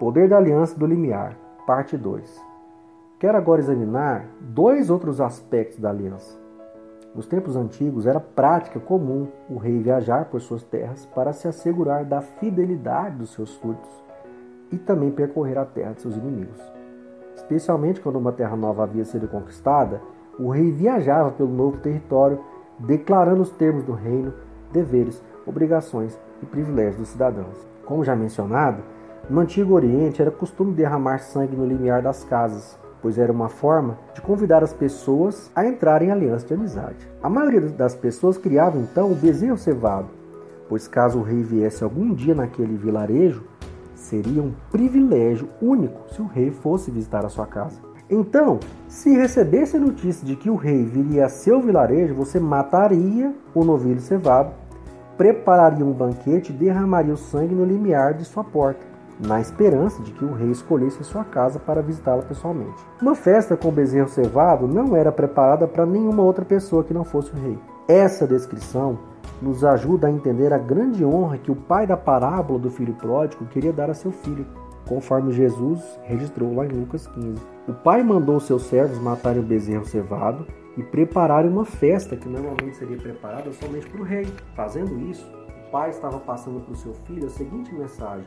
Poder da Aliança do Limiar, parte 2. Quero agora examinar dois outros aspectos da aliança. Nos tempos antigos era prática comum o rei viajar por suas terras para se assegurar da fidelidade dos seus súditos e também percorrer a terra de seus inimigos. Especialmente quando uma terra nova havia sido conquistada, o rei viajava pelo novo território, declarando os termos do reino, deveres, obrigações e privilégios dos cidadãos. Como já mencionado, no Antigo Oriente era costume derramar sangue no limiar das casas, pois era uma forma de convidar as pessoas a entrarem em aliança de amizade. A maioria das pessoas criava então o bezerro cevado, pois caso o rei viesse algum dia naquele vilarejo, seria um privilégio único se o rei fosse visitar a sua casa. Então, se recebesse a notícia de que o rei viria a seu vilarejo, você mataria o novilho cevado, prepararia um banquete e derramaria o sangue no limiar de sua porta na esperança de que o rei escolhesse sua casa para visitá-la pessoalmente. Uma festa com bezerro cevado não era preparada para nenhuma outra pessoa que não fosse o rei. Essa descrição nos ajuda a entender a grande honra que o pai da parábola do filho pródigo queria dar a seu filho, conforme Jesus registrou lá em Lucas 15. O pai mandou seus servos matarem o bezerro cevado e prepararem uma festa que normalmente seria preparada somente para o rei. Fazendo isso, o pai estava passando para o seu filho a seguinte mensagem: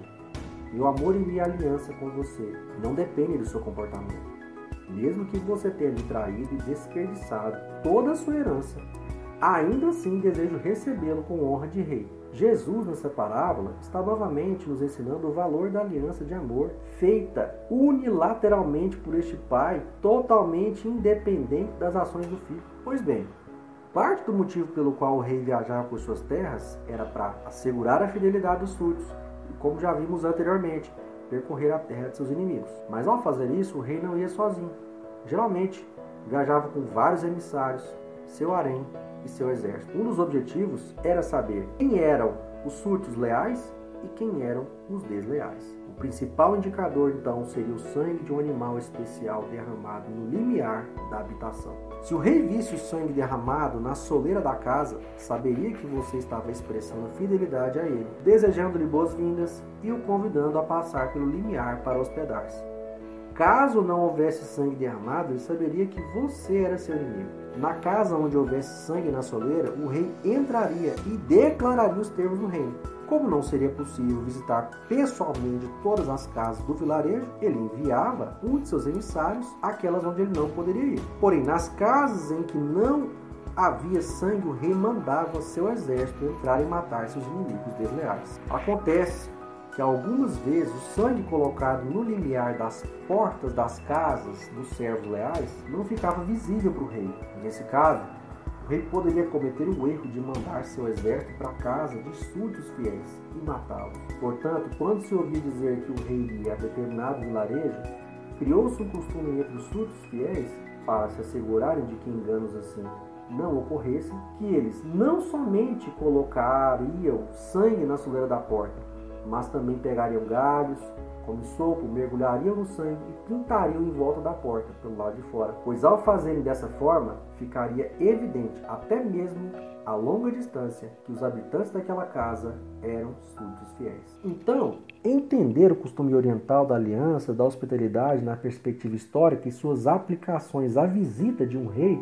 meu amor e minha aliança com você não dependem do seu comportamento. Mesmo que você tenha me traído e desperdiçado toda a sua herança, ainda assim desejo recebê-lo com honra de rei. Jesus, nessa parábola, está novamente nos ensinando o valor da aliança de amor feita unilateralmente por este pai, totalmente independente das ações do filho. Pois bem, parte do motivo pelo qual o rei viajava por suas terras era para assegurar a fidelidade dos súditos como já vimos anteriormente, percorrer a terra de seus inimigos. Mas ao fazer isso, o rei não ia sozinho. Geralmente, viajava com vários emissários, seu harém e seu exército. Um dos objetivos era saber quem eram os súditos leais e quem eram os desleais. O principal indicador, então, seria o sangue de um animal especial derramado no limiar da habitação. Se o rei visse o sangue derramado na soleira da casa, saberia que você estava expressando fidelidade a ele, desejando-lhe boas-vindas e o convidando a passar pelo limiar para hospedar-se. Caso não houvesse sangue derramado, ele saberia que você era seu inimigo. Na casa onde houvesse sangue na soleira, o rei entraria e declararia os termos do reino. Como não seria possível visitar pessoalmente todas as casas do vilarejo, ele enviava um de seus emissários àquelas onde ele não poderia ir. Porém, nas casas em que não havia sangue, o rei mandava seu exército entrar e matar seus inimigos desleais. Acontece que algumas vezes o sangue colocado no limiar das portas das casas dos servos leais não ficava visível para o rei. Nesse caso, o rei poderia cometer o erro de mandar seu exército para a casa de súditos fiéis e matá-los. Portanto, quando se ouvia dizer que o rei ia a determinado vilarejo, criou-se um costume entre os súditos fiéis, para se assegurarem de que enganos assim não ocorressem, que eles não somente colocariam sangue na soleira da porta, mas também pegariam galhos, como sopo, mergulhariam no sangue e pintariam em volta da porta, pelo lado de fora. Pois ao fazerem dessa forma, ficaria evidente, até mesmo a longa distância, que os habitantes daquela casa eram súditos fiéis. Então, entender o costume oriental da aliança, da hospitalidade na perspectiva histórica e suas aplicações à visita de um rei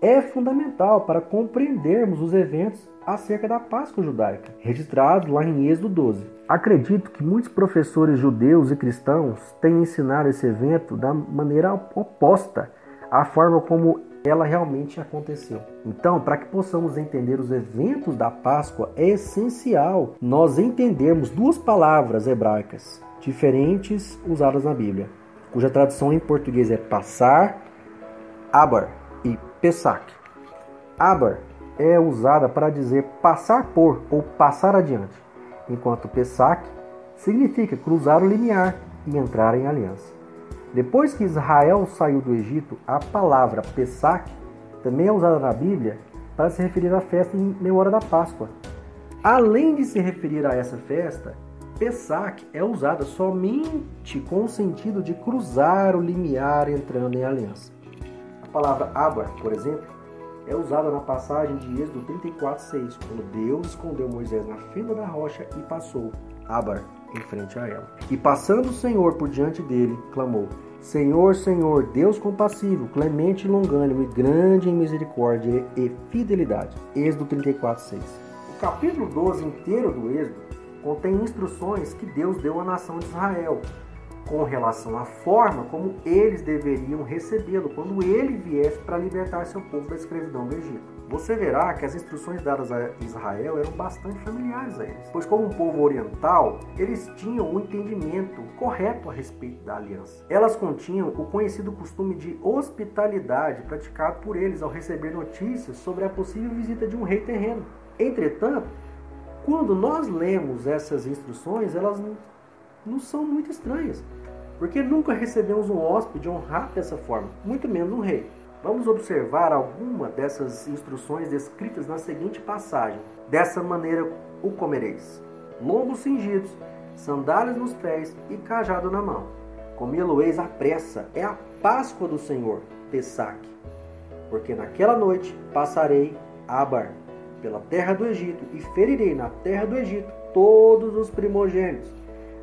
é fundamental para compreendermos os eventos acerca da Páscoa judaica, registrados lá em Êxodo 12. Acredito que muitos professores judeus e cristãos têm ensinado esse evento da maneira oposta à forma como ela realmente aconteceu. Então, para que possamos entender os eventos da Páscoa, é essencial nós entendermos duas palavras hebraicas diferentes usadas na Bíblia, cuja tradução em português é passar, abar, Pesach. Abar é usada para dizer passar por ou passar adiante, enquanto Pesach significa cruzar o limiar e entrar em aliança. Depois que Israel saiu do Egito, a palavra Pesach também é usada na Bíblia para se referir à festa em memória da Páscoa. Além de se referir a essa festa, Pesach é usada somente com o sentido de cruzar o limiar entrando em aliança. A palavra Abar, por exemplo, é usada na passagem de Êxodo 34:6, quando Deus escondeu Moisés na fenda da rocha e passou. Abar. em frente a ela. E passando o Senhor por diante dele, clamou: Senhor, Senhor, Deus compassivo, clemente e longânimo e grande em misericórdia e fidelidade. Êxodo 34, 6. O capítulo 12 inteiro do Êxodo contém instruções que Deus deu à nação de Israel com relação à forma como eles deveriam recebê-lo quando ele viesse para libertar seu povo da escravidão do Egito. Você verá que as instruções dadas a Israel eram bastante familiares a eles, pois, como um povo oriental, eles tinham um entendimento correto a respeito da aliança. Elas continham o conhecido costume de hospitalidade praticado por eles ao receber notícias sobre a possível visita de um rei terreno. Entretanto, quando nós lemos essas instruções, elas não são muito estranhas, porque nunca recebemos um hóspede honrado dessa forma, muito menos um rei. Vamos observar alguma dessas instruções descritas na seguinte passagem. Dessa maneira o comereis: lombos cingidos, sandálias nos pés e cajado na mão. Comê-lo-eis à pressa, é a Páscoa do Senhor, Pessac. Porque naquela noite passarei Abar pela terra do Egito e ferirei na terra do Egito todos os primogênitos,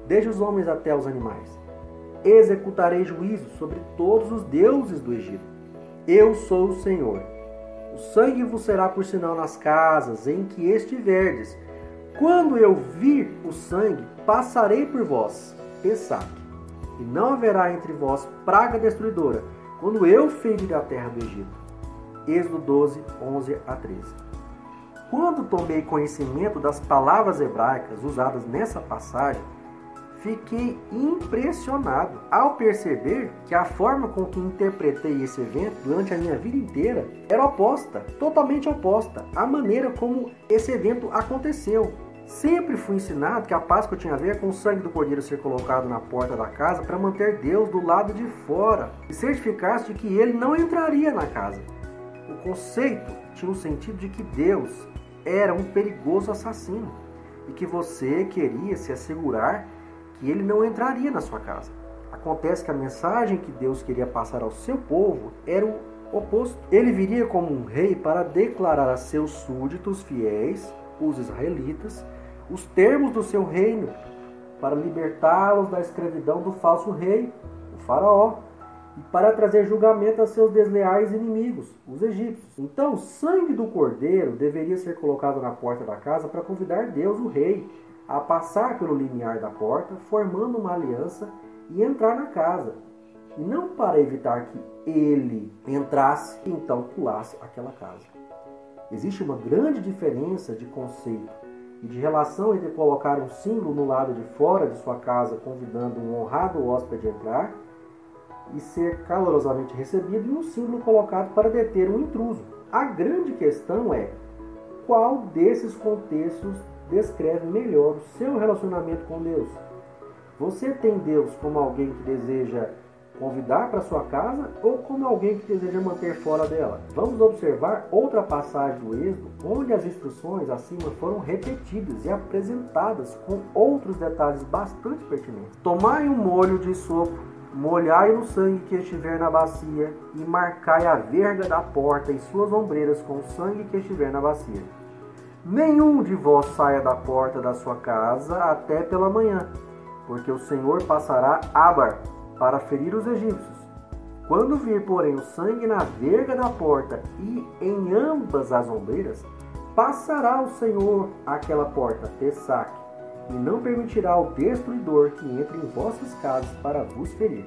desde os homens até os animais. Executarei juízo sobre todos os deuses do Egito eu sou o Senhor. O sangue vos será por sinal nas casas em que estiverdes. Quando eu vir o sangue, passarei por vós. Pensac. E não haverá entre vós praga destruidora, quando eu ferir a terra do Egito. Êxodo 12, 11 a 13. Quando tomei conhecimento das palavras hebraicas usadas nessa passagem, Fiquei impressionado ao perceber que a forma com que interpretei esse evento durante a minha vida inteira era oposta, totalmente oposta à maneira como esse evento aconteceu. Sempre fui ensinado que a Páscoa tinha a ver com o sangue do cordeiro ser colocado na porta da casa para manter Deus do lado de fora e certificar-se de que ele não entraria na casa. O conceito tinha o sentido de que Deus era um perigoso assassino e que você queria se assegurar que ele não entraria na sua casa. Acontece que a mensagem que Deus queria passar ao seu povo era o oposto. Ele viria como um rei para declarar a seus súditos fiéis, os israelitas, os termos do seu reino, para libertá-los da escravidão do falso rei, o faraó, e para trazer julgamento a seus desleais inimigos, os egípcios. Então, o sangue do cordeiro deveria ser colocado na porta da casa para convidar Deus, o rei, a passar pelo limiar da porta, formando uma aliança e entrar na casa, e não para evitar que ele entrasse e então pulasse aquela casa. Existe uma grande diferença de conceito e de relação entre colocar um símbolo no lado de fora de sua casa, convidando um honrado hóspede a entrar e ser calorosamente recebido, e um símbolo colocado para deter um intruso. A grande questão é qual desses contextos descreve melhor o seu relacionamento com Deus. Você tem Deus como alguém que deseja convidar para sua casa ou como alguém que deseja manter fora dela? Vamos observar outra passagem do Êxodo onde as instruções acima foram repetidas e apresentadas com outros detalhes bastante pertinentes. Tomai um molho de sopro, molhai no sangue que estiver na bacia e marcai a verga da porta e suas ombreiras com o sangue que estiver na bacia. Nenhum de vós saia da porta da sua casa até pela manhã, porque o Senhor passará Abar para ferir os egípcios. Quando vir, porém, o sangue na verga da porta e em ambas as ombreiras, passará o Senhor aquela porta, Pessac, e não permitirá ao destruidor que entre em vossas casas para vos ferir.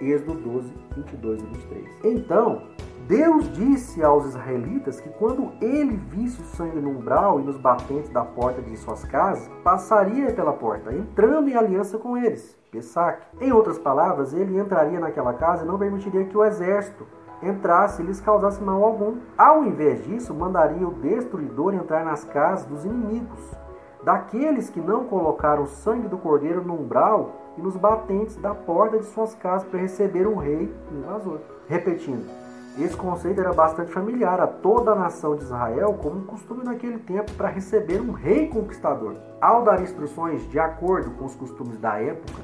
Êxodo 12, 22 e 23. Então, Deus disse aos israelitas que quando ele visse o sangue no umbral e nos batentes da porta de suas casas, passaria pela porta, entrando em aliança com eles. Pessac. Em outras palavras, ele entraria naquela casa e não permitiria que o exército entrasse e lhes causasse mal algum. Ao invés disso, mandaria o destruidor entrar nas casas dos inimigos, daqueles que não colocaram o sangue do cordeiro no umbral e nos batentes da porta de suas casas para receber o rei invasor. Repetindo, esse conceito era bastante familiar a toda a nação de Israel, como um costume naquele tempo para receber um rei conquistador. Ao dar instruções de acordo com os costumes da época,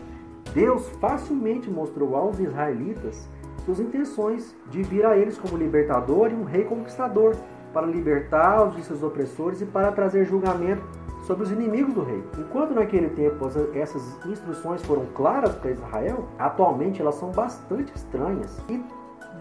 Deus facilmente mostrou aos israelitas suas intenções de vir a eles como libertador e um rei conquistador, para libertá-los de seus opressores e para trazer julgamento sobre os inimigos do rei. Enquanto naquele tempo essas instruções foram claras para Israel, atualmente elas são bastante estranhas e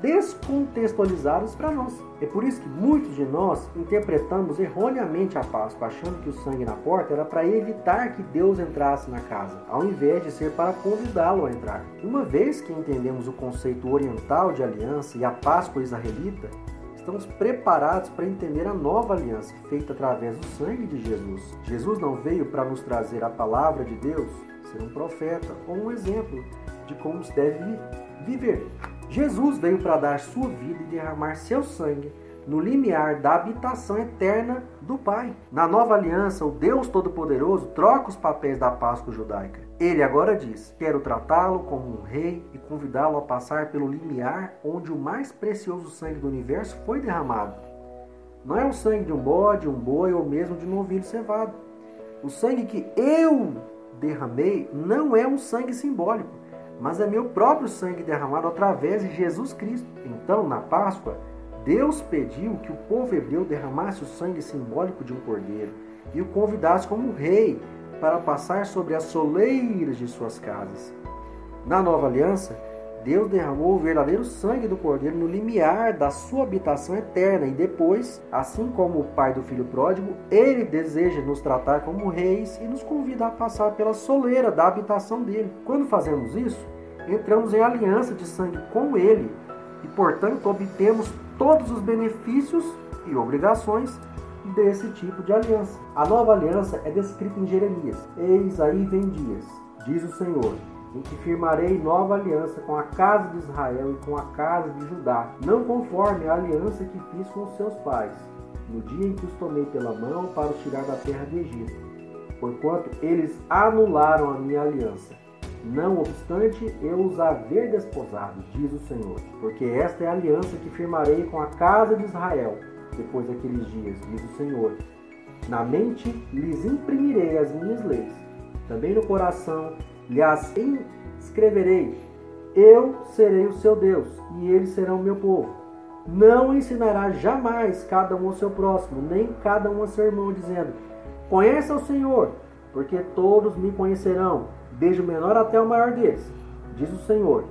descontextualizadas para nós. É por isso que muitos de nós interpretamos erroneamente a Páscoa, achando que o sangue na porta era para evitar que Deus entrasse na casa, ao invés de ser para convidá-lo a entrar. Uma vez que entendemos o conceito oriental de aliança e a Páscoa israelita, estamos preparados para entender a nova aliança feita através do sangue de Jesus. Jesus não veio para nos trazer a palavra de Deus, ser um profeta ou um exemplo de como se deve viver. Jesus veio para dar sua vida e derramar seu sangue no limiar da habitação eterna do Pai. Na nova aliança, o Deus Todo-Poderoso troca os papéis da Páscoa judaica. Ele agora diz: Quero tratá-lo como um rei e convidá-lo a passar pelo limiar onde o mais precioso sangue do universo foi derramado. Não é o sangue de um bode, um boi ou mesmo de um novilho cevado. O sangue que eu derramei não é um sangue simbólico mas é meu próprio sangue derramado através de Jesus Cristo. Então, na Páscoa, Deus pediu que o povo hebreu derramasse o sangue simbólico de um cordeiro e o convidasse como rei para passar sobre as soleiras de suas casas. Na nova aliança, Deus derramou o verdadeiro sangue do Cordeiro no limiar da sua habitação eterna e depois, assim como o pai do filho pródigo, ele deseja nos tratar como reis e nos convida a passar pela soleira da habitação dele. Quando fazemos isso, entramos em aliança de sangue com ele e, portanto, obtemos todos os benefícios e obrigações desse tipo de aliança. A nova aliança é descrita em Jeremias. Eis aí vem dias, diz o Senhor em que firmarei nova aliança com a casa de Israel e com a casa de Judá, não conforme a aliança que fiz com os seus pais, no dia em que os tomei pela mão para os tirar da terra do Egito, porquanto eles anularam a minha aliança. Não obstante eu os haver desposado, diz o Senhor, porque esta é a aliança que firmarei com a casa de Israel depois daqueles dias, diz o Senhor. Na mente lhes imprimirei as minhas leis, também no coração lhes escreverei: Eu serei o seu Deus, e eles serão o meu povo. Não ensinará jamais cada um ao seu próximo, nem cada um a seu irmão, dizendo: Conheça o Senhor, porque todos me conhecerão, desde o menor até o maior deles, diz o Senhor.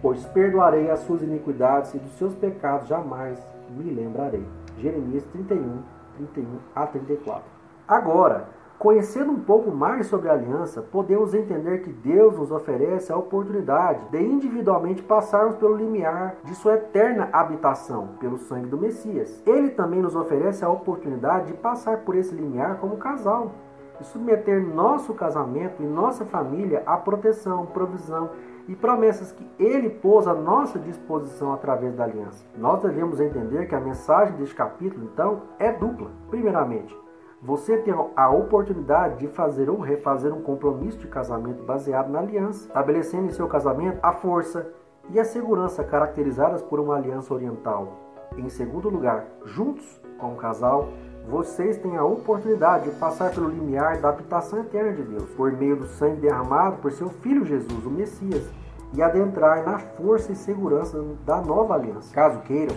Pois perdoarei as suas iniquidades e dos seus pecados jamais me lembrarei. Jeremias 31, 31 a 34. Agora, Conhecendo um pouco mais sobre a aliança, podemos entender que Deus nos oferece a oportunidade de individualmente passarmos pelo limiar de sua eterna habitação, pelo sangue do Messias. Ele também nos oferece a oportunidade de passar por esse limiar como casal e submeter nosso casamento e nossa família à proteção, provisão e promessas que ele pôs à nossa disposição através da aliança. Nós devemos entender que a mensagem deste capítulo, então, é dupla. Primeiramente, você tem a oportunidade de fazer ou refazer um compromisso de casamento baseado na aliança, estabelecendo em seu casamento a força e a segurança caracterizadas por uma aliança oriental. Em segundo lugar, juntos, como casal, vocês têm a oportunidade de passar pelo limiar da habitação eterna de Deus, por meio do sangue derramado por seu Filho Jesus, o Messias, e adentrar na força e segurança da nova aliança. Caso queiram,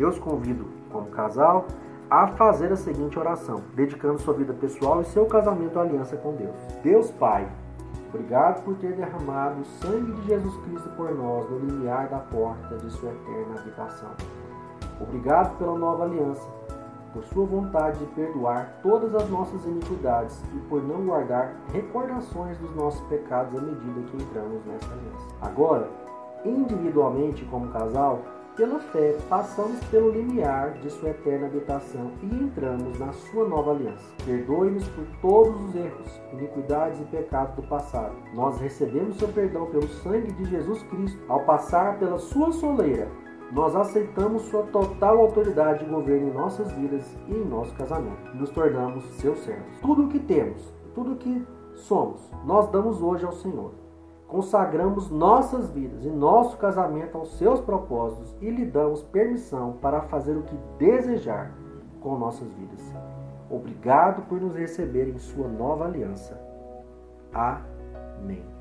eu os convido, como casal, a fazer a seguinte oração, dedicando sua vida pessoal e seu casamento à aliança com Deus. Deus Pai, obrigado por ter derramado o sangue de Jesus Cristo por nós no limiar da porta de sua eterna habitação. Obrigado pela nova aliança, por sua vontade de perdoar todas as nossas iniquidades e por não guardar recordações dos nossos pecados à medida que entramos nessa aliança. Agora, individualmente como casal, pela fé, passamos pelo limiar de sua eterna habitação e entramos na sua nova aliança. Perdoe-nos por todos os erros, iniquidades e pecados do passado. Nós recebemos seu perdão pelo sangue de Jesus Cristo. Ao passar pela sua soleira, nós aceitamos sua total autoridade de governo em nossas vidas e em nosso casamento. Nos tornamos seus servos. Tudo o que temos, tudo o que somos, nós damos hoje ao Senhor consagramos nossas vidas e nosso casamento aos seus propósitos e lhe damos permissão para fazer o que desejar com nossas vidas. Obrigado por nos receber em sua nova aliança. Amém.